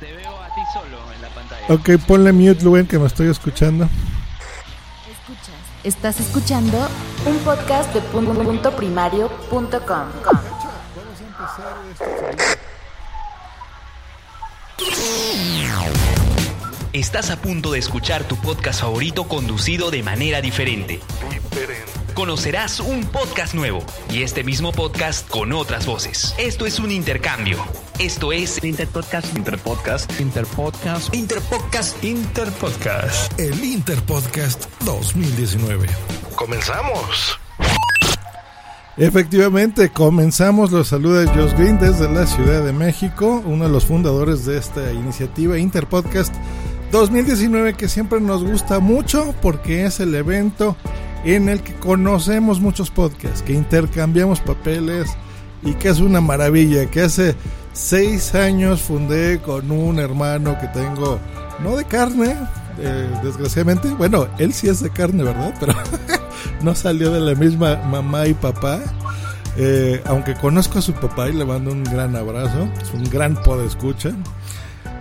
Te veo a ti solo en la pantalla. Ok, ponle mute, Luen, que me estoy escuchando. Escuchas. Estás escuchando un podcast de puntoprimario.com. Estás a punto de escuchar tu podcast favorito conducido de manera diferente. Conocerás un podcast nuevo y este mismo podcast con otras voces. Esto es un intercambio. Esto es Interpodcast. Interpodcast. Interpodcast. Interpodcast. Interpodcast. El Interpodcast 2019. Comenzamos. Efectivamente, comenzamos. Los saluda Josh Green desde la Ciudad de México, uno de los fundadores de esta iniciativa Interpodcast 2019 que siempre nos gusta mucho porque es el evento en el que conocemos muchos podcasts, que intercambiamos papeles y que es una maravilla, que hace seis años fundé con un hermano que tengo, no de carne, eh, desgraciadamente, bueno, él sí es de carne, ¿verdad? Pero no salió de la misma mamá y papá. Eh, aunque conozco a su papá y le mando un gran abrazo, es un gran podescucha.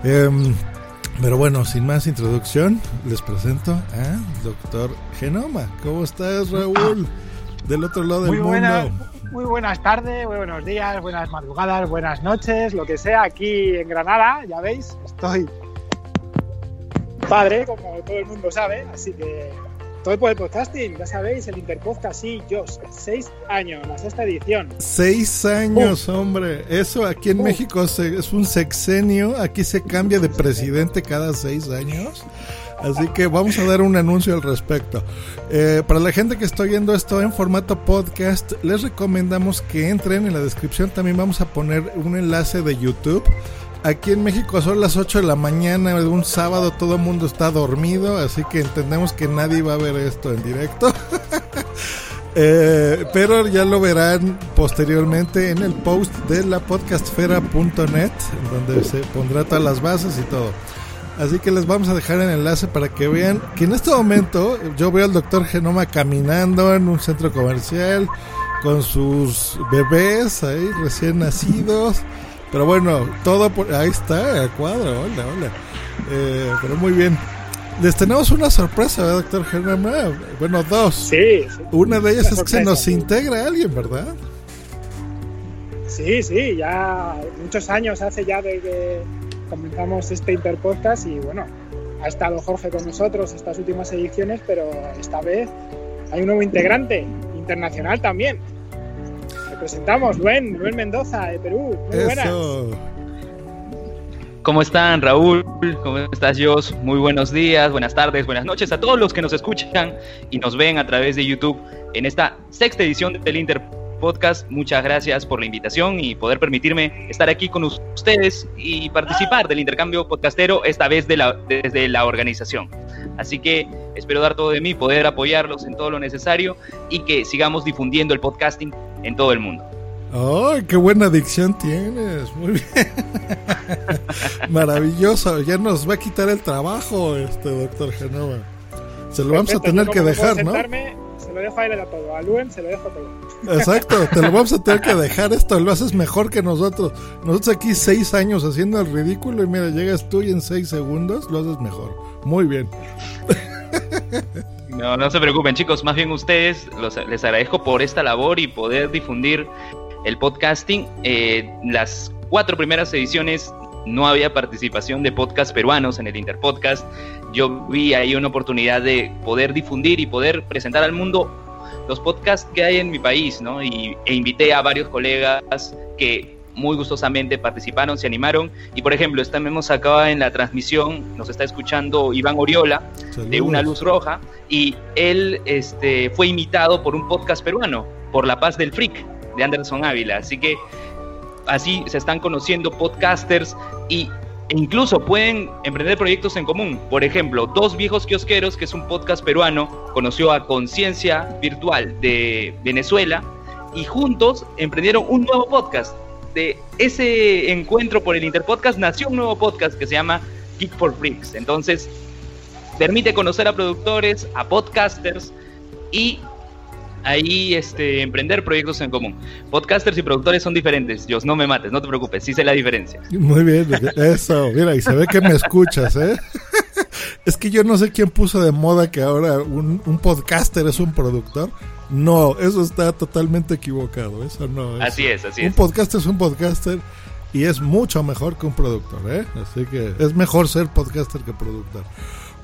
Em, pero bueno, sin más introducción, les presento a Doctor Genoma. ¿Cómo estás, Raúl? Del otro lado del Muy, mundo. buena- muy buenas tardes, muy buenos días, buenas madrugadas, buenas noches, lo que sea, aquí en Granada, ya veis, estoy padre, como todo el mundo sabe, así que todo por el podcasting, ya sabéis, el Interpodcast, sí, yo, seis años, la sexta edición. Seis años, hombre. Eso aquí en. México es un sexenio. Aquí se cambia de presidente cada seis años. Así que vamos a dar un anuncio al respecto. Eh, para la gente que está oyendo esto en formato podcast, les recomendamos que entren en la descripción. También vamos a poner un enlace de YouTube. Aquí en México son las 8 de la mañana un sábado, todo el mundo está dormido, así que entendemos que nadie va a ver esto en directo. Eh, pero ya lo verán posteriormente en el post de la podcastfera.net, donde se pondrá todas las bases y todo. Así que les vamos a dejar el enlace para que vean que en este momento yo veo al doctor Genoma caminando en un centro comercial con sus bebés ahí recién nacidos. Pero bueno, todo por ahí está, a cuadro, hola, hola. Eh, pero muy bien. Les tenemos una sorpresa, ¿verdad, doctor Genoma? Bueno, dos. Sí, sí, Una de ellas Una es que se nos integra alguien, ¿verdad? sí, sí, ya muchos años hace ya de que comenzamos este Interpodcast y bueno, ha estado Jorge con nosotros estas últimas ediciones, pero esta vez hay un nuevo integrante internacional también. Le presentamos, Luen, Luen Mendoza, de Perú. Muy buenas. Eso. ¿Cómo están, Raúl? ¿Cómo estás, Jos? Muy buenos días, buenas tardes, buenas noches a todos los que nos escuchan y nos ven a través de YouTube en esta sexta edición del Inter Podcast. Muchas gracias por la invitación y poder permitirme estar aquí con ustedes y participar del intercambio podcastero, esta vez de la- desde la organización. Así que espero dar todo de mí, poder apoyarlos en todo lo necesario y que sigamos difundiendo el podcasting en todo el mundo. ¡Ay, qué buena adicción tienes! Muy bien. Maravilloso. Ya nos va a quitar el trabajo este doctor Genova. Se lo vamos a tener que dejar, ¿no? Lo dejo a él a todo. A Luen se lo dejo todo. Exacto, te lo vamos a tener que dejar esto, lo haces mejor que nosotros. Nosotros aquí seis años haciendo el ridículo y mira, llegas tú y en seis segundos lo haces mejor. Muy bien. No, no se preocupen, chicos. Más bien ustedes, los- les agradezco por esta labor y poder difundir el podcasting. Eh, las cuatro primeras ediciones no había participación de podcast peruanos en el Interpodcast. Yo vi ahí una oportunidad de poder difundir y poder presentar al mundo los podcasts que hay en mi país, ¿no? Y, e invité a varios colegas que muy gustosamente participaron, se animaron. Y por ejemplo, estamos acá en la transmisión, nos está escuchando Iván Oriola de Una Luz Roja, y él este, fue imitado por un podcast peruano, por La Paz del Freak, de Anderson Ávila. Así que así se están conociendo podcasters y e incluso pueden emprender proyectos en común. Por ejemplo, Dos Viejos Kiosqueros, que es un podcast peruano, conoció a Conciencia Virtual de Venezuela y juntos emprendieron un nuevo podcast. De ese encuentro por el Interpodcast nació un nuevo podcast que se llama Geek for Freaks. Entonces, permite conocer a productores, a podcasters y ahí este, emprender proyectos en común. Podcasters y productores son diferentes. Dios, no me mates, no te preocupes, sí sé la diferencia. Muy bien, eso, mira, y se ve que me escuchas, ¿eh? Es que yo no sé quién puso de moda que ahora un, podcaster es un productor. No, eso está totalmente equivocado. Eso no es. Así es, así es. Un podcaster es un podcaster y es mucho mejor que un productor, ¿eh? Así que es mejor ser podcaster que productor.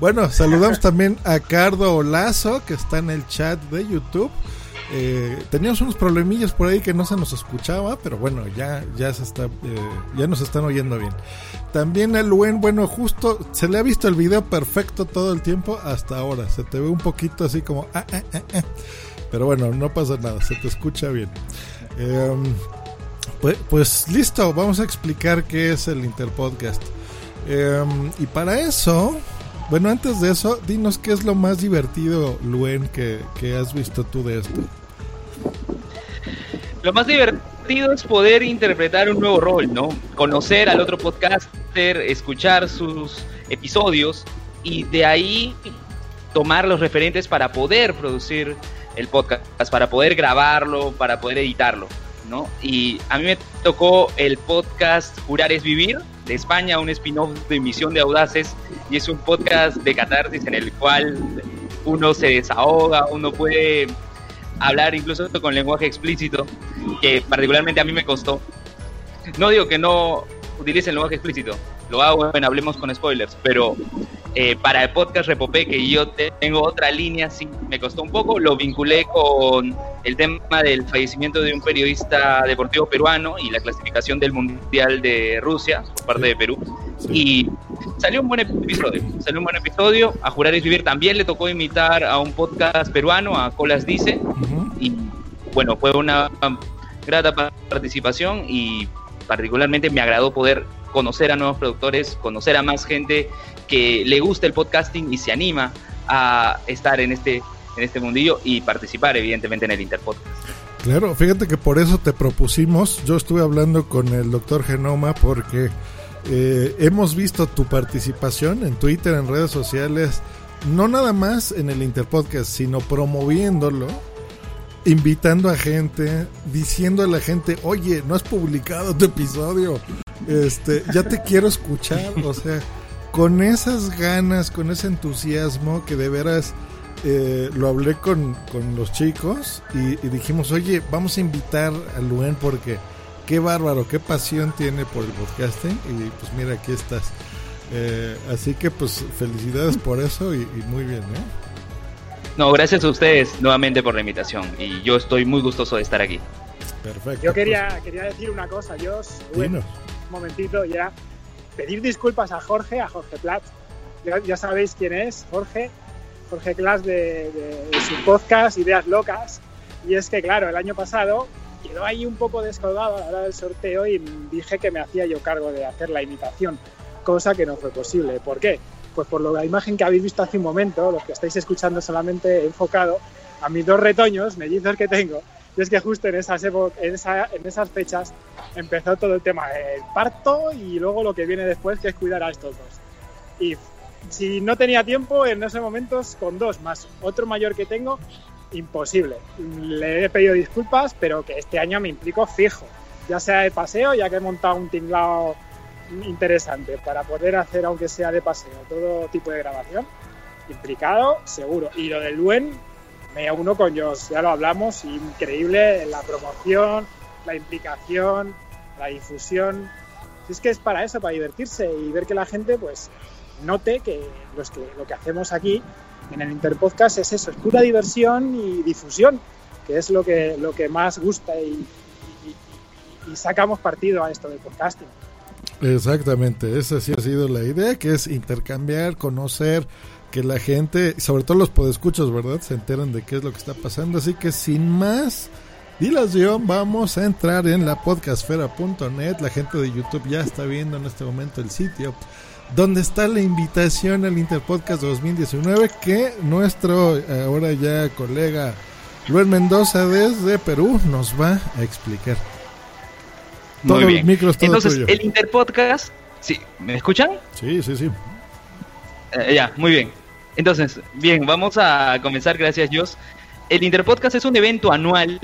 Bueno, saludamos también a Cardo Olazo, que está en el chat de YouTube. Eh, teníamos unos problemillas por ahí que no se nos escuchaba, pero bueno, ya, ya se está, eh, ya nos están oyendo bien. También a Luen, bueno, justo se le ha visto el video perfecto todo el tiempo hasta ahora. Se te ve un poquito así como, ah, ah, ah, pero bueno, no pasa nada, se te escucha bien. Em, pues, pues, listo, vamos a explicar qué es el Interpodcast. Em, y para eso, bueno, antes de eso, dinos qué es lo más divertido, Luen, que, has visto tú de esto. Lo más divertido es poder interpretar un nuevo rol, ¿no? Conocer al otro podcaster, escuchar sus episodios y de ahí tomar los referentes para poder producir el podcast, para poder grabarlo, para poder editarlo, ¿no? Y a mí me tocó el podcast Jurar es Vivir, de España, un spin-off de Misión de Audaces, y es un podcast de catarsis en el cual uno se desahoga, uno puede hablar incluso con lenguaje explícito, que particularmente a mí me costó. No digo que no utilice el lenguaje explícito, lo hago en Hablemos con Spoilers, pero eh, para el podcast Repopé, que yo tengo otra línea, sí me costó un poco, lo vinculé con el tema del fallecimiento de un periodista deportivo peruano y la clasificación del Mundial de Rusia por parte de Perú. Y salió un buen episodio, salió un buen episodio. A Jurar y Vivir también le tocó imitar a un podcast peruano, a Colas Dice, y bueno, fue una grata participación y particularmente me agradó poder conocer a nuevos productores, conocer a más gente que le gusta el podcasting y se anima a estar en este, en este mundillo y participar evidentemente en el Interpodcast. Claro, fíjate que por eso te propusimos, yo estuve hablando con el doctor Genoma porque eh, hemos visto tu participación en Twitter, en redes sociales, no nada más en el Interpodcast, sino promoviéndolo, invitando a gente, diciendo a la gente, oye, no has publicado tu episodio, este, ya te quiero escuchar, o sea, con esas ganas, con ese entusiasmo que de veras eh, lo hablé con, los chicos y, dijimos, oye, vamos a invitar a Luen porque qué bárbaro, qué pasión tiene por el podcasting y pues mira, aquí estás. Eh, así que pues felicidades por eso y, muy bien, ¿eh? No, gracias a ustedes nuevamente por la invitación y yo estoy muy gustoso de estar aquí. Perfecto. Yo quería, pues. quería decir una cosa, yo un momentito ya pedir disculpas a Jorge, a Jorge Platz. Ya, sabéis quién es, Jorge. Jorge Platz de, su podcast Ideas Locas. Y es que, claro, el año pasado quedó ahí un poco descolgado a la hora del sorteo y dije que me hacía yo cargo de hacer la imitación, cosa que no fue posible. ¿Por qué? Pues por la imagen que habéis visto hace un momento, los que estáis escuchando solamente enfocado a mis dos retoños, mellizos que tengo, y es que justo en esas, en, en esas fechas empezó todo el tema del parto y luego lo que viene después, que es cuidar a estos dos. Y si no tenía tiempo en esos momentos, con dos más otro mayor que tengo, imposible. Le he pedido disculpas, pero que este año me implico fijo, ya sea de paseo, ya que he montado un tinglado interesante para poder hacer, aunque sea de paseo, todo tipo de grabación, implicado, seguro. Y lo del Luen, me uno con Josh, ya lo hablamos, increíble la promoción, la implicación, la difusión, Si es que es para eso, para divertirse y ver que la gente pues note que, los que lo que hacemos aquí en el Interpodcast es eso, es pura diversión y difusión, que es lo que, lo que más gusta y- y sacamos partido a esto del podcasting. Exactamente, esa sí ha sido la idea, que es intercambiar, conocer, que la gente, sobre todo los podescuchos, ¿verdad? Se enteran de qué es lo que está pasando. Así que sin más dilación, vamos a entrar en la podcastfera.net. La gente de YouTube ya está viendo en este momento el sitio donde está la invitación al Interpodcast 2019 que nuestro eh, ahora ya colega Luis Mendoza desde Perú nos va a explicar. Todo Muy el bien. micro es todo Entonces, tuyo. el Interpodcast, sí, ¿me escuchan? Sí, sí, sí. Eh, ya, muy bien. Entonces, bien, vamos a comenzar, gracias Dios. El Interpodcast es un evento anual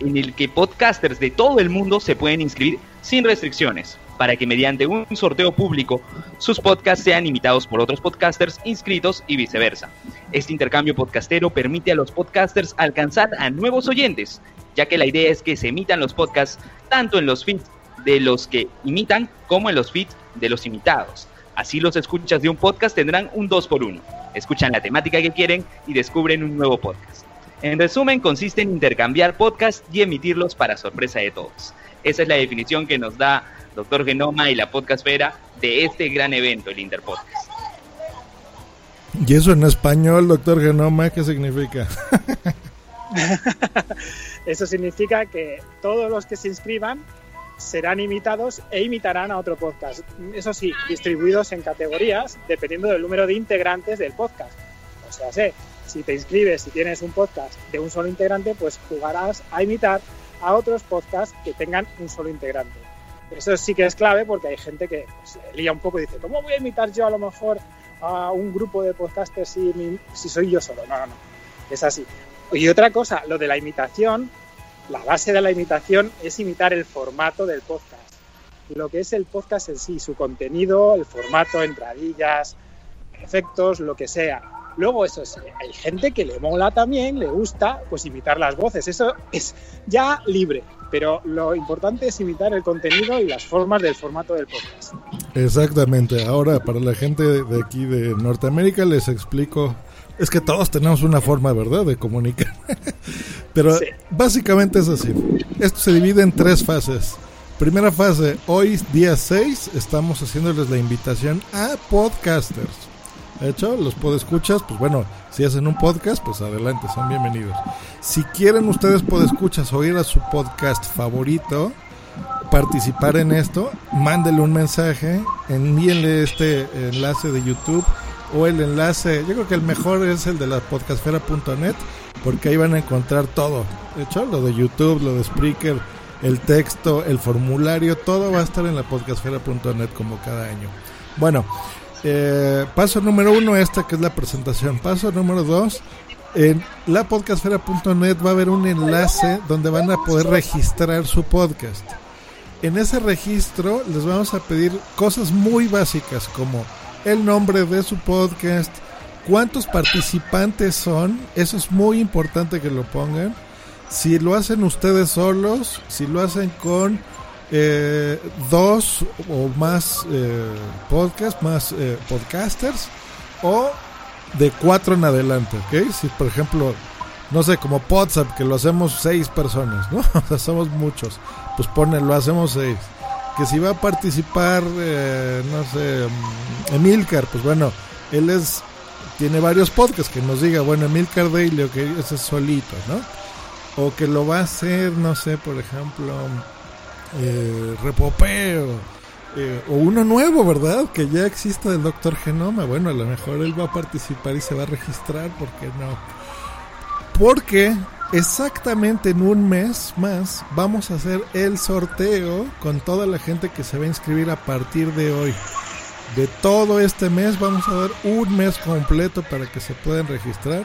en el que podcasters de todo el mundo se pueden inscribir sin restricciones, para que mediante un sorteo público sus podcasts sean imitados por otros podcasters inscritos y viceversa. Este intercambio podcastero permite a los podcasters alcanzar a nuevos oyentes, ya que la idea es que se emitan los podcasts tanto en los feeds de los que imitan como en los feeds de los imitados. Así los escuchas de un podcast tendrán un 2 por 1 Escuchan la temática que quieren y descubren un nuevo podcast. En resumen, consiste en intercambiar podcasts y emitirlos para sorpresa de todos. Esa es la definición que nos da Doctor Genoma y la Podcastfera de este gran evento, el Interpodcast. Y eso en español, doctor Genoma, ¿qué significa? Eso significa que todos los que se inscriban serán imitados e imitarán a otro podcast. Eso sí, distribuidos en categorías dependiendo del número de integrantes del podcast. O sea, sé, si te inscribes y tienes un podcast de un solo integrante, pues jugarás a imitar a otros podcasts que tengan un solo integrante. Eso sí que es clave porque hay gente que pues, lía un poco y dice, ¿cómo voy a imitar yo a lo mejor a un grupo de podcasters si, si soy yo solo? No, no, no. Es así. Y otra cosa, lo de la imitación, la base de la imitación es imitar el formato del podcast. Lo que es el podcast en sí, su contenido, el formato, entradillas, efectos, lo que sea. Luego, eso sí, hay gente que le mola también, le gusta, pues imitar las voces. Eso es ya libre, pero lo importante es imitar el contenido y las formas del formato del podcast. Exactamente. Ahora, para la gente de aquí de Norteamérica, les explico. Es que todos tenemos una forma, ¿verdad?, de comunicar. Pero Sí. básicamente es así. Esto se divide en tres fases. Primera fase, hoy día 6, estamos haciéndoles la invitación a podcasters. De hecho, los podescuchas, pues bueno, si hacen un podcast, pues adelante, son bienvenidos. Si quieren ustedes podescuchas oír a su podcast favorito, participar en esto, mándele un mensaje, envíenle este enlace de YouTube o el enlace, yo creo que el mejor es el de la podcastfera.net porque ahí van a encontrar todo. De hecho, lo de YouTube, lo de Spreaker, el texto, el formulario, todo va a estar en la podcastfera.net como cada año. Bueno, eh, paso número uno, esta que es la presentación. Paso número dos, en la podcastfera.net va a haber un enlace donde van a poder registrar su podcast. En ese registro les vamos a pedir cosas muy básicas como el nombre de su podcast, cuántos participantes son, eso es muy importante que lo pongan. Si lo hacen ustedes solos, si lo hacen con eh, dos o más eh, podcasts, más eh, podcasters, o de cuatro en adelante, ¿ok? Si por ejemplo, no sé, como WhatsApp, que lo hacemos seis personas, ¿no? O muchos, pues ponen, lo hacemos seis. Que si va a participar, eh, no sé, Emilcar, pues bueno, él es, tiene varios podcasts, que nos diga, bueno, Emilcar Daily, ese es solito, ¿no? O que lo va a hacer, no sé, por ejemplo, eh, Repopeo, eh, o uno nuevo, ¿verdad? Que ya existe del Doctor Genoma. Bueno, a lo mejor él va a participar y se va a registrar, ¿por qué no? Porque exactamente en un mes más vamos a hacer el sorteo con toda la gente que se va a inscribir a partir de hoy. De todo este mes vamos a dar un mes completo para que se puedan registrar.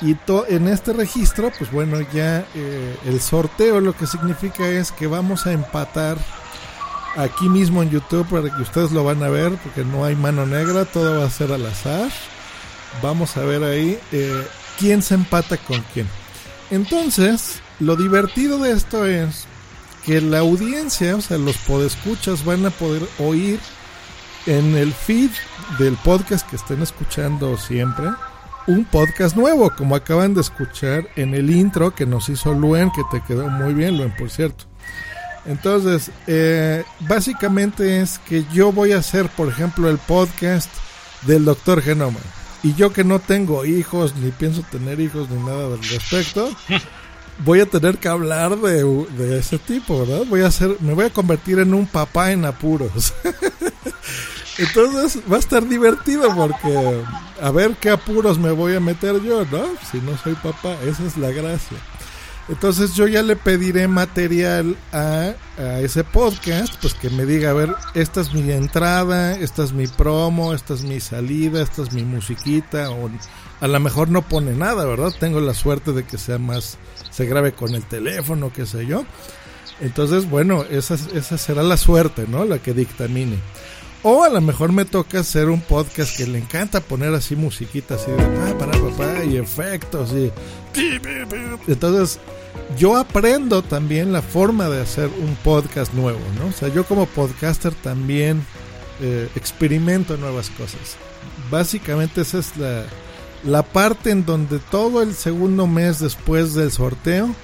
Y en este registro, pues bueno, ya eh, el sorteo lo que significa es que vamos a empatar aquí mismo en YouTube para que ustedes lo van a ver, porque no hay mano negra, todo va a ser al azar. Vamos a ver ahí eh, quién se empata con quién. Entonces, lo divertido de esto es que la audiencia, o sea, los podescuchas van a poder oír en el feed del podcast que estén escuchando siempre un podcast nuevo, como acaban de escuchar en el intro que nos hizo Luen, que te quedó muy bien, Luen, por cierto. Entonces, eh, básicamente es que yo voy a hacer, por ejemplo, el podcast del doctor Genoma. Y yo que no tengo hijos, ni pienso tener hijos, ni nada al respecto, voy a tener que hablar de, de ese tipo, ¿verdad? Voy a hacer, me voy a convertir en un papá en apuros. Entonces va a estar divertido porque a ver qué apuros me voy a meter yo, ¿no? Si no soy papá, esa es la gracia. Entonces yo ya le pediré material a, ese podcast, pues que me diga, a ver, esta es mi entrada, esta es mi promo, esta es mi salida, esta es mi musiquita, o a lo mejor no pone nada, ¿verdad? Tengo la suerte de que sea más, se grabe con el teléfono, qué sé yo. Entonces, bueno, esa, esa será la suerte, ¿no? La que dictamine. O a lo mejor me toca hacer un podcast que le encanta poner así musiquita así de pa, para, papá y efectos y entonces yo aprendo también la forma de hacer un podcast nuevo, ¿no? O sea, yo como podcaster también eh, experimento nuevas cosas. Básicamente esa es la, la parte en donde todo el segundo mes después del sorteo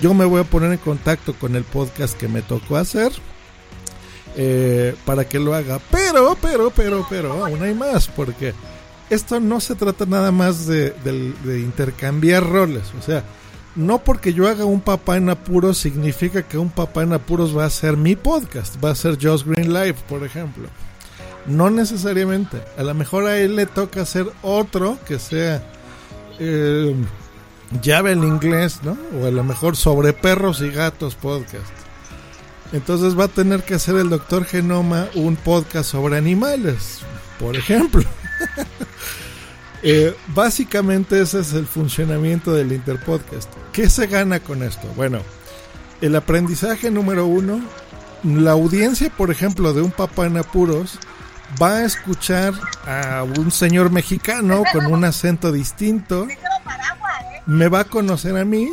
yo me voy a poner en contacto con el podcast que me tocó hacer eh, para que lo haga. Pero, pero, pero, pero, aún hay más, porque esto no se trata nada más de, de, de, intercambiar roles. O sea, no porque yo haga un papá en apuros significa que un papá en apuros va a ser mi podcast, va a ser Josh Green Live, por ejemplo. No necesariamente. A lo mejor a él le toca hacer otro que sea eh, llave en inglés, ¿no? O a lo mejor sobre perros y gatos podcast. Entonces va a tener que hacer el doctor Genoma un podcast sobre animales, por ejemplo. eh, básicamente ese es el funcionamiento del Interpodcast. ¿Qué se gana con esto? Bueno, el aprendizaje número uno, la audiencia, por ejemplo, de un papá en apuros, va a escuchar a un señor mexicano con un acento distinto. Me va a conocer a mí,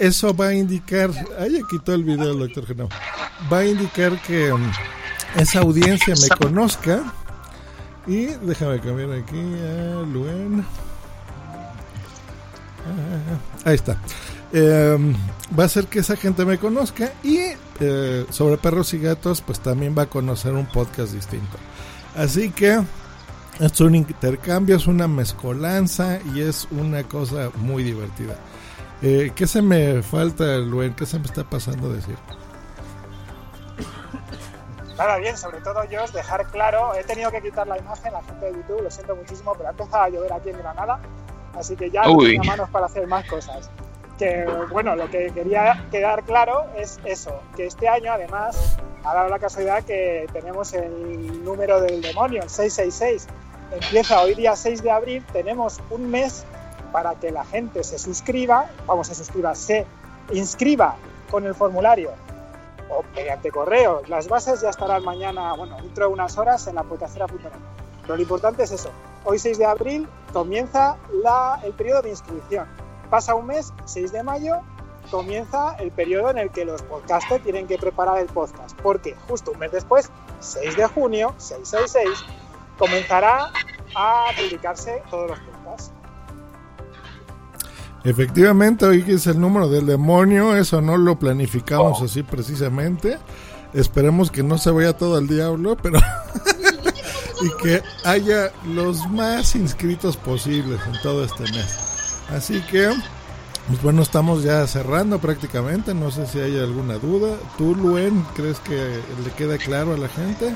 eso va a indicar, ay, quitó el video el doctor Genoma, va a indicar que um, esa audiencia me conozca y déjame cambiar aquí a Luen. Ah, ahí está. Eh, va a hacer que esa gente me conozca y eh, sobre perros y gatos pues también va a conocer un podcast distinto. Así que es un intercambio, es una mezcolanza y es una cosa muy divertida. Eh, ¿Qué se me falta, Luen? ¿Qué se me está pasando a decir? Nada bien, sobre todo yo os dejar claro, he tenido que quitar la imagen, la gente de YouTube, lo siento muchísimo, pero ha empezado a llover aquí en Granada, así que ya no tengo manos para hacer más cosas. Que bueno, lo que quería quedar claro es eso, que este año además ha dado la casualidad que tenemos el número del demonio, el 666. Empieza hoy día 6 de abril, tenemos un mes para que la gente se suscriba, vamos, se suscriba, se inscriba con el formulario o mediante correo. Las bases ya estarán mañana, bueno, dentro de unas horas en la. Pero lo importante es eso. Hoy 6 de abril comienza el periodo de inscripción. Pasa un mes, 6 de mayo, comienza el periodo en el que los podcasters tienen que preparar el podcast. Porque justo un mes después, 6 de junio, 666, comenzará a publicarse todos los podcasts. Efectivamente, hoy es el número del demonio, eso no lo planificamos oh. así precisamente. Esperemos que no se vaya todo al diablo, pero y que haya los más inscritos posibles en todo este mes. Así que, pues bueno, estamos ya cerrando prácticamente. No sé si hay alguna duda. ¿Tú, Luen, crees que le queda claro a la gente?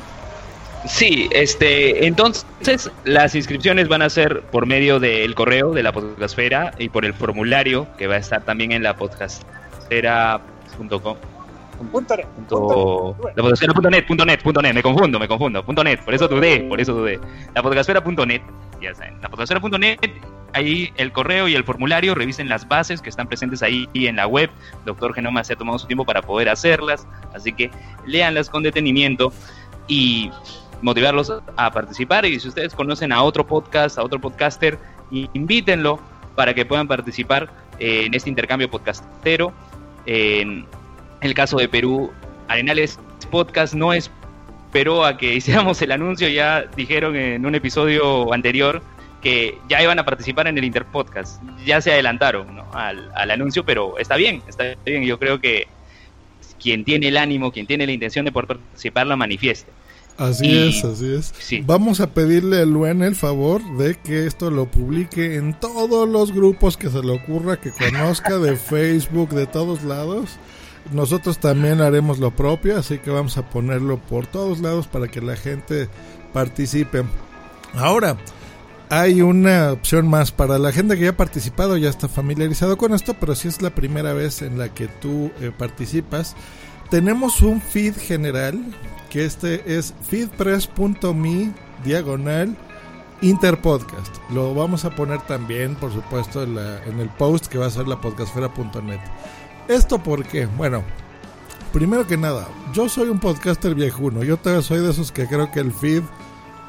Sí, este, entonces las inscripciones van a ser por medio del correo de la podcastfera y por el formulario que va a estar también en la podcastfera.com. Punto. Punto, la podcastfera.net, punto net, punto net, me confundo, me confundo, punto net, por eso dudé, por eso dudé. La podcastfera.net, ya saben, la podcastfera.net, ahí el correo y el formulario, revisen las bases que están presentes ahí en la web. Doctor Genoma se ha tomado su tiempo para poder hacerlas, así que léanlas con detenimiento y motivarlos a participar y si ustedes conocen a otro podcast, a otro podcaster, invítenlo para que puedan participar en este intercambio podcastero. el caso de Perú, Arenales Podcast no esperó a que hiciéramos el anuncio, ya dijeron en un episodio anterior que ya iban a participar en el Interpodcast. Ya se adelantaron ¿no? al, al anuncio, pero está bien, está bien. Yo creo que quien tiene el ánimo, quien tiene la intención de poder participar, la manifieste. Así Y- es, así es. sí. Vamos a pedirle a Luen el favor de que esto lo publique en todos los grupos que se le ocurra que conozca de Facebook, de todos lados. Nosotros también haremos lo propio, así que vamos a ponerlo por todos lados para que la gente participe. Ahora, hay una opción más para la gente que ya ha participado, ya está familiarizado con esto, pero si es la primera vez en la que tú eh, participas, tenemos un feed general, que este es feedpress.me diagonal interpodcast. Lo vamos a poner también, por supuesto, en, la- en el post que va a ser la podcastfera.net. ¿Esto por qué? Bueno, primero que nada, yo soy un podcaster viejuno. Yo todavía soy de esos que creo que el feed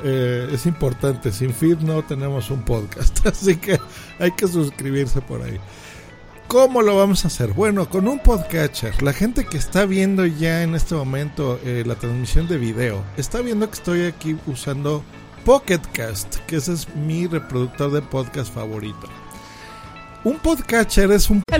eh, es importante. Sin feed no tenemos un podcast. Así que hay que suscribirse por ahí. ¿Cómo lo vamos a hacer? Bueno, con un podcatcher. La gente que está viendo ya en este momento eh, la transmisión de video, está viendo que estoy aquí usando Pocketcast, que ese es mi reproductor de podcast favorito. Un podcatcher es un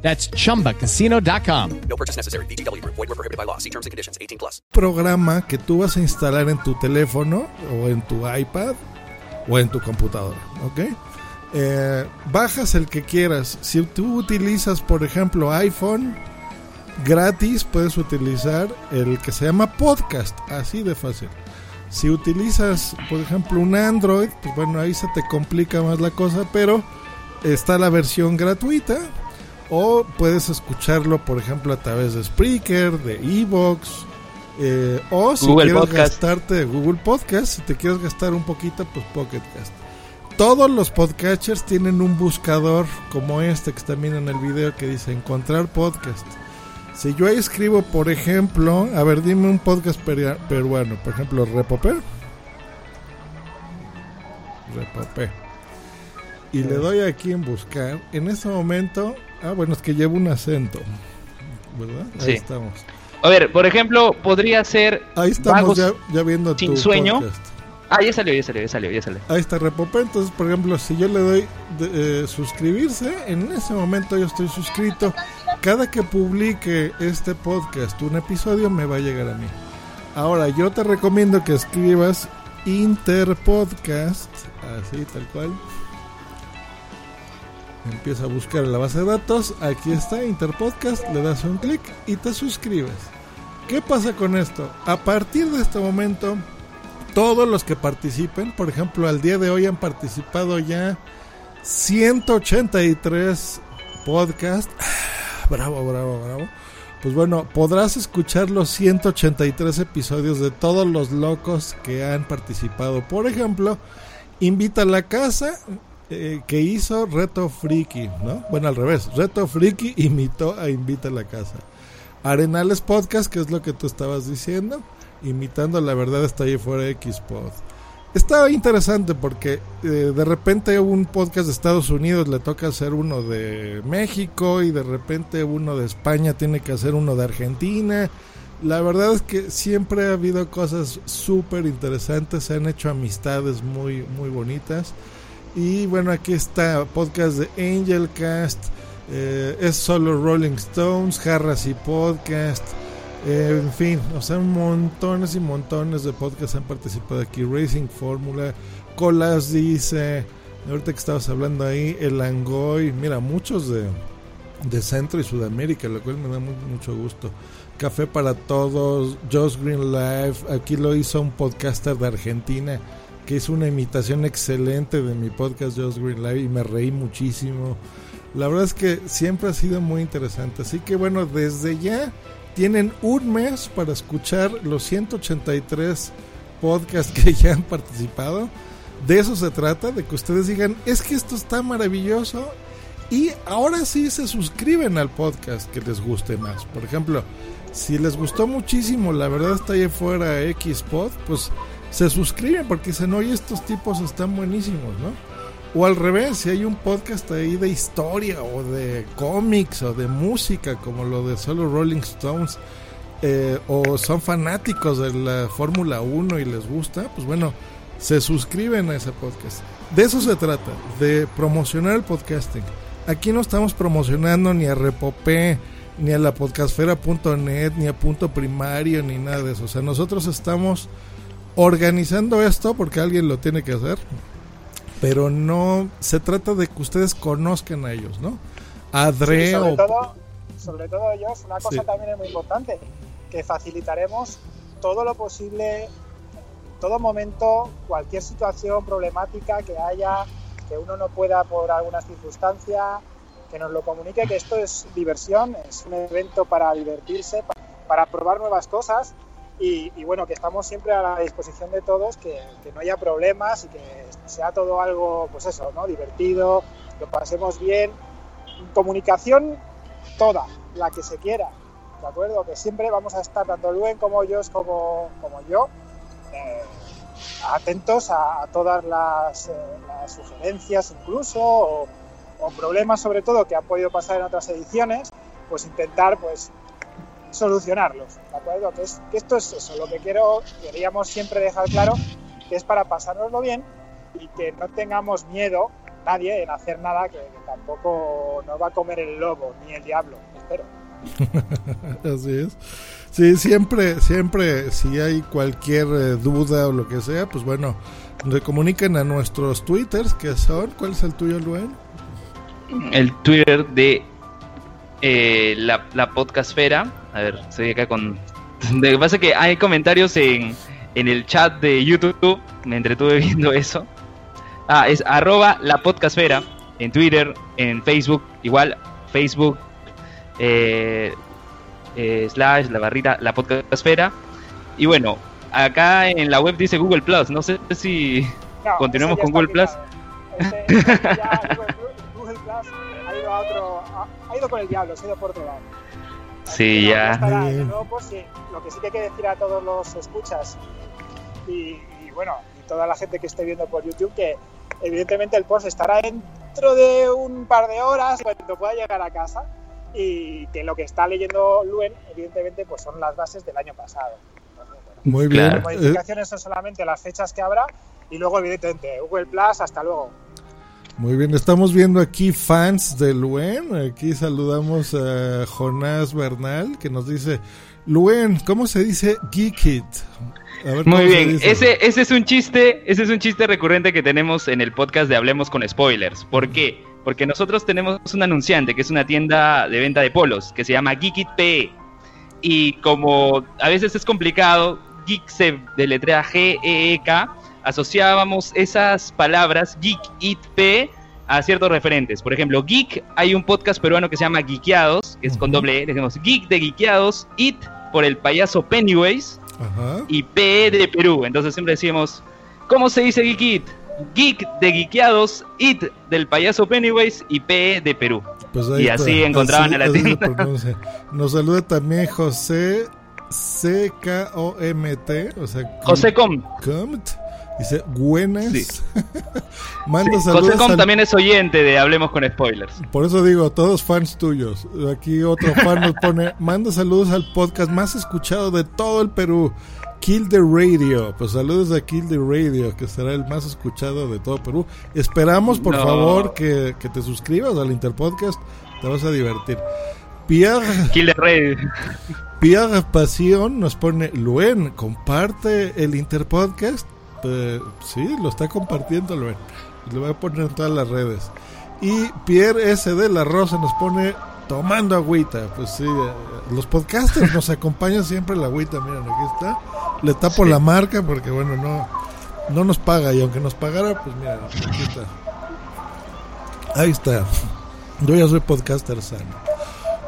That's chumbacasino.com. No purchase necessary. VGW Group. Void were prohibited by law. See terms and conditions. 18 plus. programa que tú vas a instalar en tu teléfono o en tu iPad o en tu computadora, ¿ok? Eh, bajas el que quieras. Si tú utilizas, por ejemplo, iPhone, gratis puedes utilizar el que se llama podcast, así de fácil. Si utilizas, por ejemplo, un Android, pues bueno, ahí se te complica más la cosa, pero está la versión gratuita o puedes escucharlo, por ejemplo, a través de Spreaker, de Evox, eh, o si Google quieres Podcast. gastarte de Google Podcast, si te quieres gastar un poquito, pues Pocket Cast. Todos los podcatchers tienen un buscador como este que están viendo en el video que dice encontrar podcast. Si yo ahí escribo, por ejemplo, a ver, dime un podcast peruano, por ejemplo, Repopé. Repopé. Y le doy aquí en buscar. En este momento, ah, bueno, es que llevo un acento, ¿verdad? Ahí estamos. A ver, por ejemplo, podría ser Ahí estamos ya, ya viendo sin tu sueño. podcast. Ah, ya salió, ya salió, ya salió, ya salió. Ahí está Repopé. Entonces, por ejemplo, si yo le doy de- eh, suscribirse, en ese momento yo estoy suscrito. Cada que publique este podcast, un episodio, me va a llegar a mí. Ahora, yo te recomiendo que escribas Interpodcast, así tal cual. Empieza a buscar en la base de datos. Aquí está Interpodcast. Le das un clic y te suscribes. ¿Qué pasa con esto? A partir de este momento, todos los que participen, por ejemplo, al día de hoy han participado ya 183 podcasts. Bravo, bravo, bravo. Pues bueno, podrás escuchar los 183 episodios de todos los locos que han participado. Por ejemplo, Invita a la casa eh, que hizo Reto Friki, ¿no? Bueno, al revés. Reto Friki imitó a Invita a la casa. Arenales Podcast, que es lo que tú estabas diciendo, imitando la verdad está ahí fuera Xpod. Estaba interesante porque eh, de repente un podcast de Estados Unidos le toca hacer uno de México y de repente uno de España tiene que hacer uno de Argentina. La verdad es que siempre ha habido cosas súper interesantes, se han hecho amistades muy, muy bonitas. Y bueno, aquí está podcast de Angelcast, eh, es solo Rolling Stones, Jarras y Podcast. Eh, en fin, o sea, montones y montones de podcasts han participado aquí. Racing Fórmula, Colas dice, ahorita que estabas hablando ahí, el Angoy, mira, muchos de, de Centro y Sudamérica, lo cual me da mu- mucho gusto. Café para Todos, Just Green Life, aquí lo hizo un podcaster de Argentina que hizo una imitación excelente de mi podcast Just Green Life y me reí muchísimo. La verdad es que siempre ha sido muy interesante. Así que bueno, desde ya tienen un mes para escuchar los 183 podcasts que ya han participado. De eso se trata, de que ustedes digan, es que esto está maravilloso. Y ahora sí se suscriben al podcast que les guste más. Por ejemplo, si les gustó muchísimo, la verdad está ahí fuera Xpod, pues se suscriben porque dicen, oye, estos tipos están buenísimos, ¿no? O al revés, si hay un podcast ahí de historia o de cómics o de música, como lo de solo Rolling Stones, eh, o son fanáticos de la Fórmula 1 y les gusta, pues bueno, se suscriben a ese podcast. De eso se trata, de promocionar el podcasting. Aquí no estamos promocionando ni a Repopé, ni a la podcastfera.net, ni a Punto Primario, ni nada de eso. O sea, nosotros estamos organizando esto porque alguien lo tiene que hacer, pero no se trata de que ustedes conozcan a ellos, ¿no? A Dre Sí, sobre o- todo, sobre todo ellos, una cosa Sí. también es muy importante, que facilitaremos todo lo posible, todo momento, cualquier situación problemática que haya, que uno no pueda por alguna circunstancia, que nos lo comunique, que esto es diversión, es un evento para divertirse, pa- para probar nuevas cosas y, y bueno, que estamos siempre a la disposición de todos, que, que no haya problemas y que sea todo algo, pues eso, ¿no? Divertido, lo pasemos bien. Comunicación toda, la que se quiera, ¿de acuerdo? Que siempre vamos a estar, tanto Luen como ellos como, como yo, eh, atentos a, a todas las, eh, las sugerencias incluso, o, o problemas sobre todo que han podido pasar en otras ediciones, pues intentar pues solucionarlos, ¿de acuerdo? Que, es, que esto es eso, lo que quiero, queríamos siempre dejar claro, que es para pasárnoslo bien y que no tengamos miedo nadie en hacer nada que, que tampoco nos va a comer el lobo ni el diablo, espero. Así es. Sí, siempre, siempre, si hay cualquier eh, duda o lo que sea, pues bueno, le comunican a nuestros twitters que son, ¿cuál es el tuyo, Luen? El Twitter de eh, la, la podcastfera. A ver, estoy acá con... Lo que pasa es que hay comentarios en, en el chat de YouTube. Me entretuve viendo eso. Ah, es arroba la podcastfera en Twitter, en Facebook, igual Facebook eh, eh, slash la barrita la podcastfera. Y bueno, acá en la web dice Google Plus. No sé si No, ya con está Google Plus. ya Google, Google Plus otro, ha, ido con el diablo, se ha ido por otro lado. Sí, que no, ya. estará. Nuevo, pues, sí, lo que sí que hay que decir a todos los escuchas y, y, bueno, y toda la gente que esté viendo por YouTube que evidentemente el post estará dentro de un par de horas cuando pueda llegar a casa y que lo que está leyendo Luen evidentemente pues son las bases del año pasado. Entonces, bueno, Muy bien. Las Eh, modificaciones son solamente las fechas que habrá y luego evidentemente Google Plus hasta luego. Muy bien, estamos viendo aquí fans de Luen. Aquí saludamos a Jonás Bernal que nos dice, Luen, ¿cómo se dice Geek It? A ver, ¿cómo Muy bien, ese, ese es un chiste, ese es un chiste recurrente que tenemos en el podcast de Hablemos con Spoilers. ¿Por qué? Porque nosotros tenemos un anunciante que es una tienda de venta de polos que se llama Geekit PE. Y como a veces es complicado, Geek se deletrea G-E-E-K, asociábamos esas palabras Geek It P a ciertos referentes. Por ejemplo, Geek, hay un podcast peruano que se llama Geekeados, que es con doble E, decimos Geek de Geekeados, It por el payaso Pennywise y PE de Perú. Entonces siempre decimos, ¿cómo se dice Geek It? Geek de Geekeados, It del payaso Pennywise y PE de Perú. Pues Y así encontraban a la tienda. Nos saluda también José C-K-O-M-T, o sea, José Com. Comt. Dice, buenas. Sí. Manda saludos. José Com al- también es oyente de Hablemos con Spoilers. Por eso digo, todos fans tuyos. Aquí otro fan nos pone, manda saludos al podcast más escuchado de todo el Perú. Kill the Radio. Pues saludos a Kill the Radio, que será el más escuchado de todo Perú. Esperamos, por No. favor, que, que te suscribas al Interpodcast. Te vas a divertir. Pierre, Kill the Red. Pierre Pasión nos pone, Luen, comparte el Interpodcast. Eh, sí, lo está compartiendo. Lo voy a poner en todas las redes. Y Pierre S. de la Rosa nos pone tomando agüita. Pues sí, eh, los podcasters nos acompañan siempre la agüita. Miren, aquí está. Le tapo Sí. la marca porque, bueno, no, no nos paga. Y aunque nos pagara, pues mira, aquí está. Ahí está. Yo ya soy podcaster sano.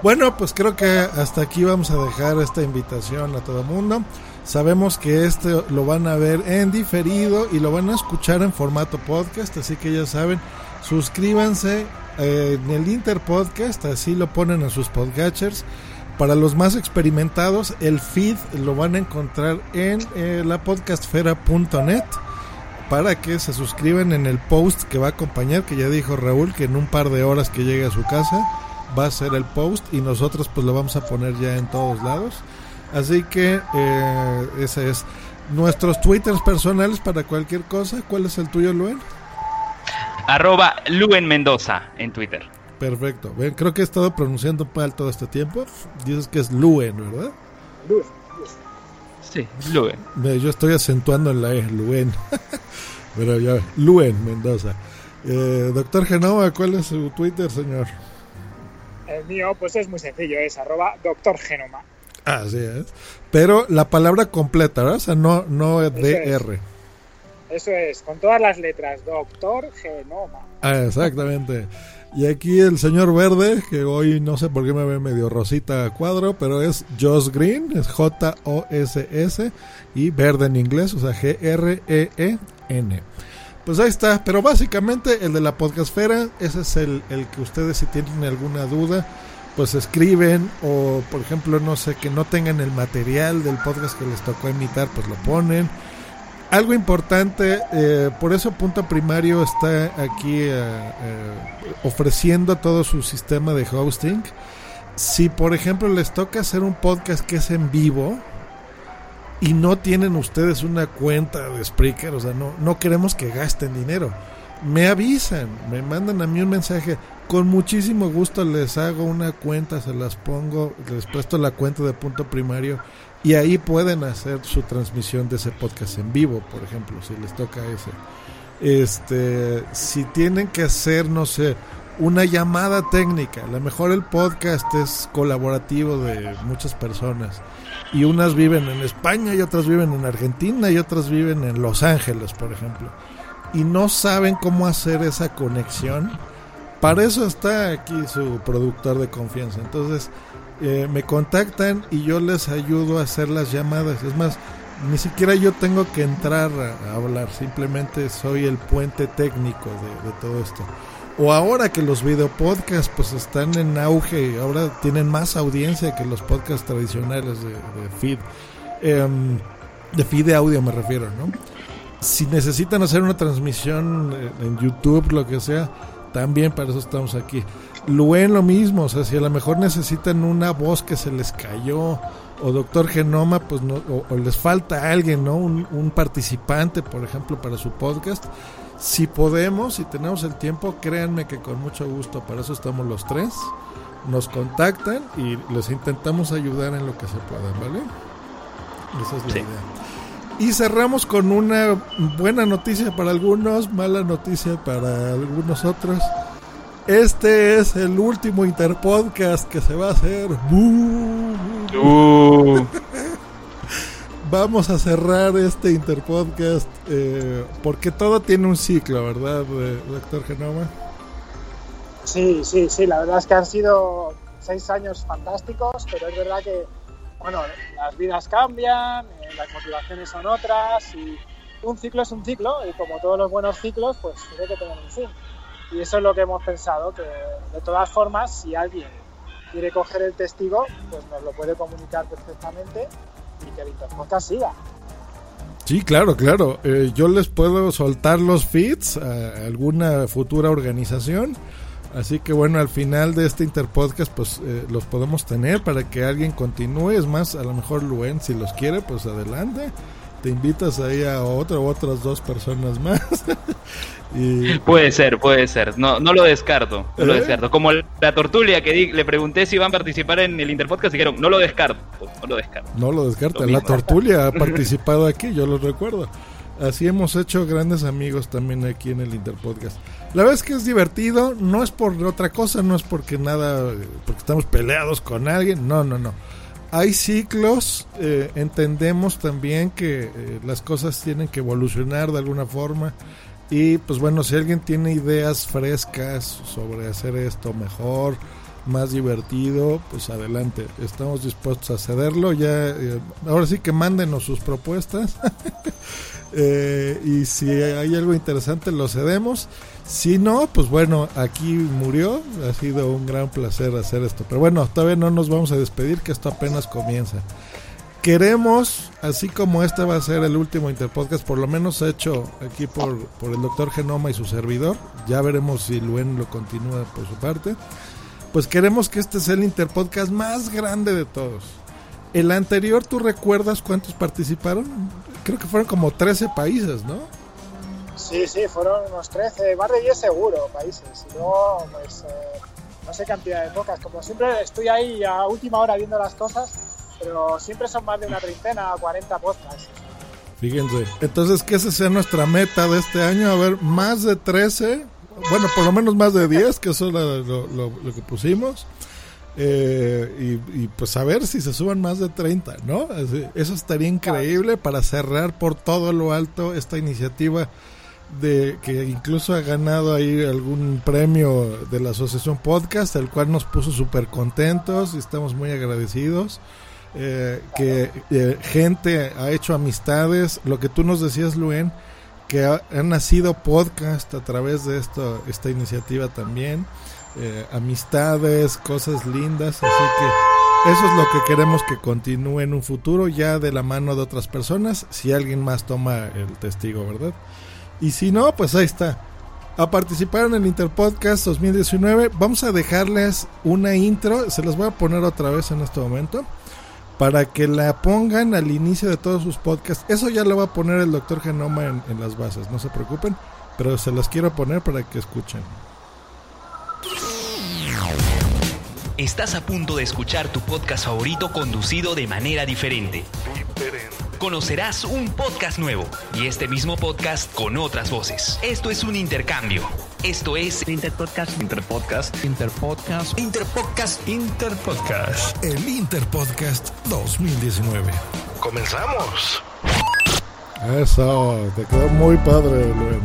Bueno, pues creo que hasta aquí vamos a dejar esta invitación a todo el mundo. Sabemos que este lo van a ver en diferido y lo van a escuchar en formato podcast, así que ya saben, suscríbanse eh, en el Inter Podcast, así lo ponen en sus podcatchers. Para los más experimentados, el feed lo van a encontrar en eh, la podcastfera.net para que se suscriban en el post que va a acompañar, que ya dijo Raúl que en un par de horas que llegue a su casa va a ser el post y nosotros pues lo vamos a poner ya en todos lados. Así que eh, ese es nuestros twitters personales para cualquier cosa. ¿Cuál es el tuyo, Luen? Arroba Luen Mendoza en Twitter. Perfecto. Creo que he estado pronunciando mal todo este tiempo. Dices que es Luen, ¿verdad? Luz. Sí, Luen. Yo estoy acentuando en la E, Luen. Pero ya, Luen Mendoza. Eh, doctor Genova, ¿cuál es su Twitter, señor? El mío, pues es muy sencillo, es arroba doctor Genoma. Así es. Pero la palabra completa, ¿verdad? O sea, no, no es. DR. Eso es, con todas las letras, doctor Genoma. Ah, exactamente. Y aquí el señor verde, que hoy no sé por qué me ve medio rosita a cuadro, pero es Joss Green, es J-O-S-S, y verde en inglés, o sea, G-R-E-E-N. Pues ahí está, pero básicamente el de la podcastfera, ese es el, el que ustedes si tienen alguna duda, pues escriben, o por ejemplo, no sé, que no tengan el material del podcast que les tocó imitar, pues lo ponen algo importante, eh, por eso Punto Primario está aquí eh, eh, ofreciendo todo su sistema de hosting. Si por ejemplo les toca hacer un podcast que es en vivo y no tienen ustedes una cuenta de Spreaker, o sea, no, no queremos que gasten dinero. Me avisan, me mandan a mí un mensaje. Con muchísimo gusto les hago una cuenta, se las pongo, les presto la cuenta de Punto Primario y ahí pueden hacer su transmisión de ese podcast en vivo, por ejemplo, si les toca ese. Este, si tienen que hacer, no sé, una llamada técnica, a lo mejor el podcast es colaborativo de muchas personas y unas viven en España y otras viven en Argentina y otras viven en Los Ángeles, por ejemplo, y no saben cómo hacer esa conexión. Para eso está aquí su productor de confianza. Entonces, eh, me contactan y yo les ayudo a hacer las llamadas. Es más, ni siquiera yo tengo que entrar a, hablar, simplemente soy el puente técnico de, todo esto. O ahora que los videopodcasts pues están en auge, ahora tienen más audiencia que los podcasts tradicionales de, de feed. Eh, de feed de audio me refiero, ¿no? Si necesitan hacer una transmisión en YouTube, lo que sea, también para eso estamos aquí. Luen lo mismo, o sea, si a lo mejor necesitan una voz que se les cayó, o doctor Genoma, pues no, o, o les falta alguien, ¿no? Un, un, participante, por ejemplo, para su podcast. Si podemos, si tenemos el tiempo, créanme que con mucho gusto, para eso estamos los tres. Nos contactan y les intentamos ayudar en lo que se pueda, ¿vale? Esa es la sí. idea. Y cerramos con una buena noticia para algunos, mala noticia para algunos otros. Este es el último Interpodcast que se va a hacer. Uh. Vamos a cerrar este Interpodcast eh, porque todo tiene un ciclo, ¿verdad, doctor Genoma? Sí, sí, sí. La verdad es que han sido seis años fantásticos, pero es verdad que, bueno, las vidas cambian, eh, las motivaciones son otras y un ciclo es un ciclo y como todos los buenos ciclos, pues tiene que tener un fin. Y eso es lo que hemos pensado, que de todas formas, si alguien quiere coger el testigo, pues nos lo puede comunicar perfectamente y que el Interpodcast siga. Sí, claro, claro. Eh, yo les puedo soltar los feeds a alguna futura organización. Así que bueno, al final de este Interpodcast, pues eh, los podemos tener para que alguien continúe. Es más, a lo mejor Luen, si los quiere, pues adelante. Te invitas ahí a otra o otras dos personas más. y... Puede ser, puede ser. No, no lo descarto. No ¿Eh? lo descarto. Como la tortulia que di, le pregunté si iban a participar en el Interpodcast, dijeron, no lo descarto. No lo descarto. No lo descarto. Lo la tortulia ha participado aquí, yo lo recuerdo. Así hemos hecho grandes amigos también aquí en el Interpodcast. La verdad es que es divertido, no es por otra cosa, no es porque nada, porque estamos peleados con alguien, no, no, no. Hay ciclos, eh, entendemos también que eh, las cosas tienen que evolucionar de alguna forma y pues bueno, si alguien tiene ideas frescas sobre hacer esto mejor más divertido, pues adelante, estamos dispuestos a cederlo. Ya, eh, ahora sí que mándenos sus propuestas. Eh, y si hay algo interesante, lo cedemos. Si no, pues bueno, aquí murió. Ha sido un gran placer hacer esto. Pero bueno, todavía no nos vamos a despedir, que esto apenas comienza. Queremos, así como este va a ser el último Interpodcast, por lo menos hecho aquí por, por el doctor Genoma y su servidor. Ya veremos si Luen lo continúa por su parte. Pues queremos que este sea el Interpodcast más grande de todos. El anterior, ¿tú recuerdas cuántos participaron? Creo que fueron como 13 países, ¿no? Sí, sí, fueron unos 13, más de 10 seguro países. Y luego, pues, eh, no sé cantidad de pocas. Como siempre, estoy ahí a última hora viendo las cosas, pero siempre son más de una treintena, 40 podcasts. Fíjense. Entonces, que esa sea nuestra meta de este año. A ver, más de 13, bueno, por lo menos más de 10, que eso es lo, lo- lo- lo que pusimos. Eh, y, pues a ver si se suban más de 30, ¿no? Eso estaría increíble para cerrar por todo lo alto esta iniciativa de que incluso ha ganado ahí algún premio de la Asociación Podcast, el cual nos puso súper contentos y estamos muy agradecidos. Eh, que eh, gente ha hecho amistades, lo que tú nos decías, Luen, que ha- han nacido podcast a través de esto, esta iniciativa también, eh, amistades, cosas lindas, así que eso es lo que queremos que continúe en un futuro, ya de la mano de otras personas, si alguien más toma el testigo, ¿verdad? Y si no, pues ahí está. A participar en el Interpodcast 2019, vamos a dejarles una intro, se las voy a poner otra vez en este momento para que la pongan al inicio de todos sus podcasts. Eso ya lo va a poner el doctor Genoma en, en las bases, no se preocupen, pero se las quiero poner para que escuchen. Estás a punto de escuchar tu podcast favorito conducido de manera diferente. Conocerás un podcast nuevo y este mismo podcast con otras voces. Esto es un intercambio. Esto es Interpodcast. Interpodcast. Interpodcast. Interpodcast. Interpodcast. El Interpodcast 2019. Comenzamos. Eso, te quedó muy padre, Luen.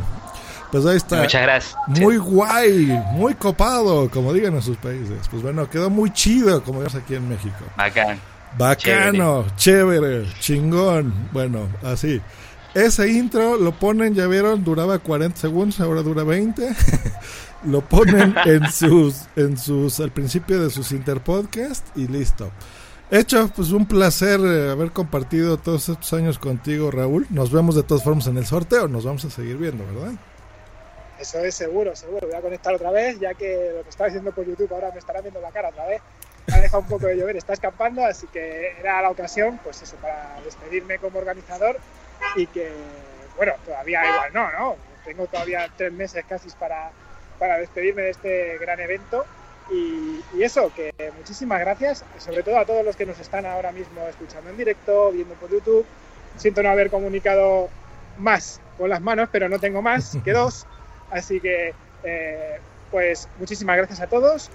Pues ahí está. Muchas gracias. Muy guay, muy copado, como digan en sus países. Pues bueno, quedó muy chido, como decimos aquí en México. Bacán. Bacano, chévere. chingón. Bueno, así. Ese intro lo ponen, ya vieron, duraba 40 segundos, ahora dura 20. lo ponen en sus, en sus, al principio de sus interpodcast y listo. Hecho, pues un placer eh, haber compartido todos estos años contigo, Raúl. Nos vemos de todas formas en el sorteo, nos vamos a seguir viendo, ¿verdad? Eso es seguro, seguro. Voy a conectar otra vez, ya que lo que estaba diciendo por YouTube ahora me estará viendo la cara otra vez. Ha dejado un poco de llover, está escampando, así que era la ocasión, pues eso, para despedirme como organizador y que, bueno, todavía igual no, ¿no? Tengo todavía tres meses casi para, para despedirme de este gran evento. Y, y eso, que muchísimas gracias, sobre todo a todos los que nos están ahora mismo escuchando en directo, viendo por YouTube. Siento no haber comunicado más con las manos, pero no tengo más que dos. Así que, eh, pues muchísimas gracias a todos.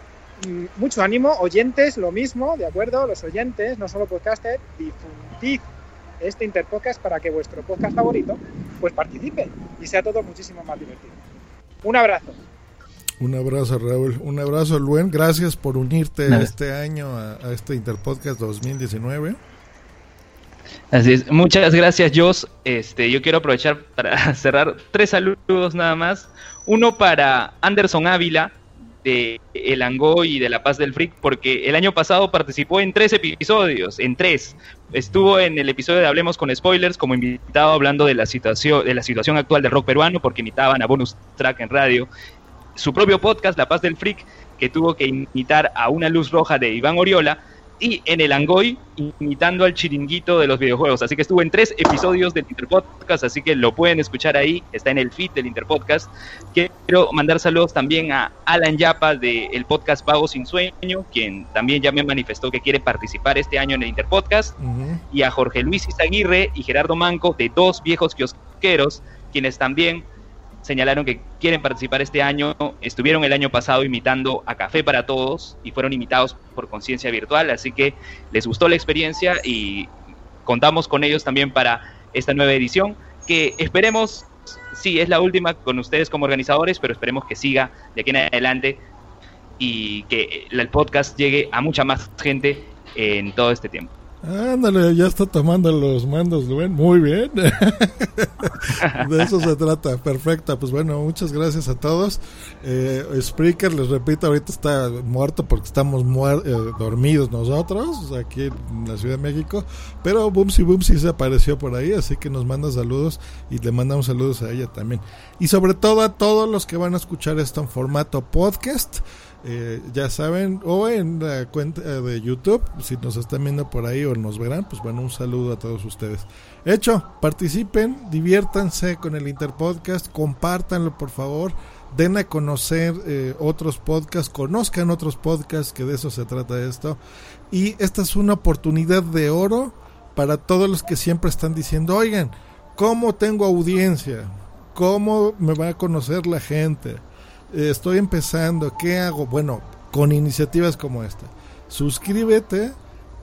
Mm, Mucho ánimo, oyentes, lo mismo, ¿de acuerdo? Los oyentes, no solo podcasters, difundid este Interpodcast para que vuestro podcast favorito pues participe y sea todo muchísimo más divertido. Un abrazo. Un abrazo, Raúl. Un abrazo, Luen. Gracias por unirte Nada. este año a, a este Interpodcast 2019. Así es. Muchas gracias, Jos. Este, yo quiero aprovechar para cerrar tres saludos nada más. Uno para Anderson Ávila de El Angoy y de La Paz del Freak, porque el año pasado participó en tres episodios, en tres. Estuvo en el episodio de Hablemos con Spoilers como invitado hablando de la situación, de la situación actual del rock peruano, porque imitaban a bonus track en radio. Su propio podcast, La Paz del Freak, que tuvo que imitar a una luz roja de Iván Oriola, y en el Angoy imitando al chiringuito de los videojuegos. Así que estuvo en tres episodios del Interpodcast, así que lo pueden escuchar ahí, está en el feed del Interpodcast. Quiero mandar saludos también a Alan Yapa del podcast Pago Sin Sueño, quien también ya me manifestó que quiere participar este año en el Interpodcast, y a Jorge Luis Izaguirre y Gerardo Manco de Dos Viejos Kiosqueros, quienes también señalaron que quieren participar este año. Estuvieron el año pasado imitando a Café para Todos y fueron imitados por Conciencia Virtual, así que les gustó la experiencia y contamos con ellos también para esta nueva edición, que esperemos, sí, es la última con ustedes como organizadores, pero esperemos que siga de aquí en adelante. y que el podcast llegue a mucha más gente en todo este tiempo. Ándale, ya está tomando los mandos, Luen. Muy bien. de eso se trata. Perfecta. Pues bueno, muchas gracias a todos. Eh, Spreaker, les repito, ahorita está muerto porque estamos eh, dormidos nosotros aquí en la Ciudad de México. Pero Boomsy Boomsy se apareció por ahí, así que nos manda saludos y le mandamos saludos a ella también. Y sobre todo a todos los que van a escuchar esto en formato podcast. Eh, ya saben, o en la cuenta de YouTube, si nos están viendo por ahí o nos verán, pues bueno, un saludo a todos ustedes. Hecho, participen, diviértanse con el Interpodcast, compártanlo por favor, den a conocer eh, otros podcasts, conozcan otros podcasts, que de eso se trata esto. Y esta es una oportunidad de oro para todos los que siempre están diciendo, oigan, ¿cómo tengo audiencia? ¿Cómo me va a conocer la gente? Estoy empezando, ¿qué hago? Bueno, con iniciativas como esta. Suscríbete,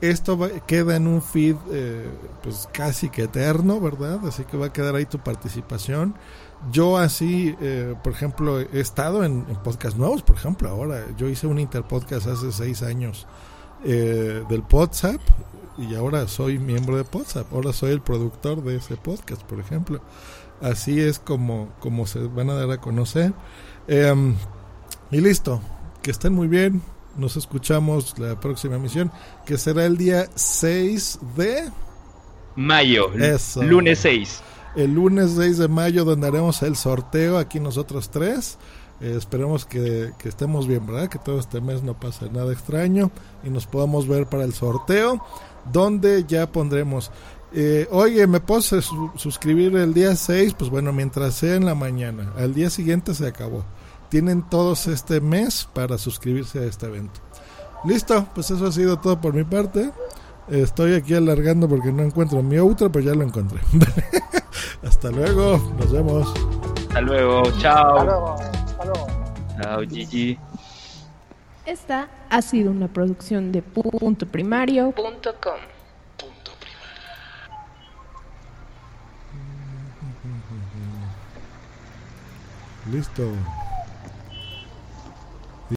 esto queda en un feed eh, pues casi que eterno, ¿verdad? Así que va a quedar ahí tu participación. Yo así, eh, por ejemplo, he estado en, en podcasts nuevos, por ejemplo, ahora yo hice un interpodcast hace seis años eh, del WhatsApp y ahora soy miembro de WhatsApp, ahora soy el productor de ese podcast, por ejemplo. Así es como, como se van a dar a conocer. Em, y listo. Que estén muy bien. Nos escuchamos la próxima emisión, que será el día 6 de mayo. Lunes 6. El lunes 6 de mayo, donde haremos el sorteo aquí nosotros tres. Eh, esperemos que, que, estemos bien, ¿verdad? Que todo este mes no pase nada extraño y nos podamos ver para el sorteo, donde ya pondremos. Eh, oye, ¿me puedo suscribir el día 6? Pues bueno, mientras sea en la mañana. Al día siguiente se acabó tienen todos este mes para suscribirse a este evento. Listo, pues eso ha sido todo por mi parte. Estoy aquí alargando porque no encuentro mi outro, pero ya lo encontré. Hasta luego, nos vemos. Hasta luego, chao. Hasta luego, hasta luego. Chao, Gigi. Esta ha sido una producción de punto Listo.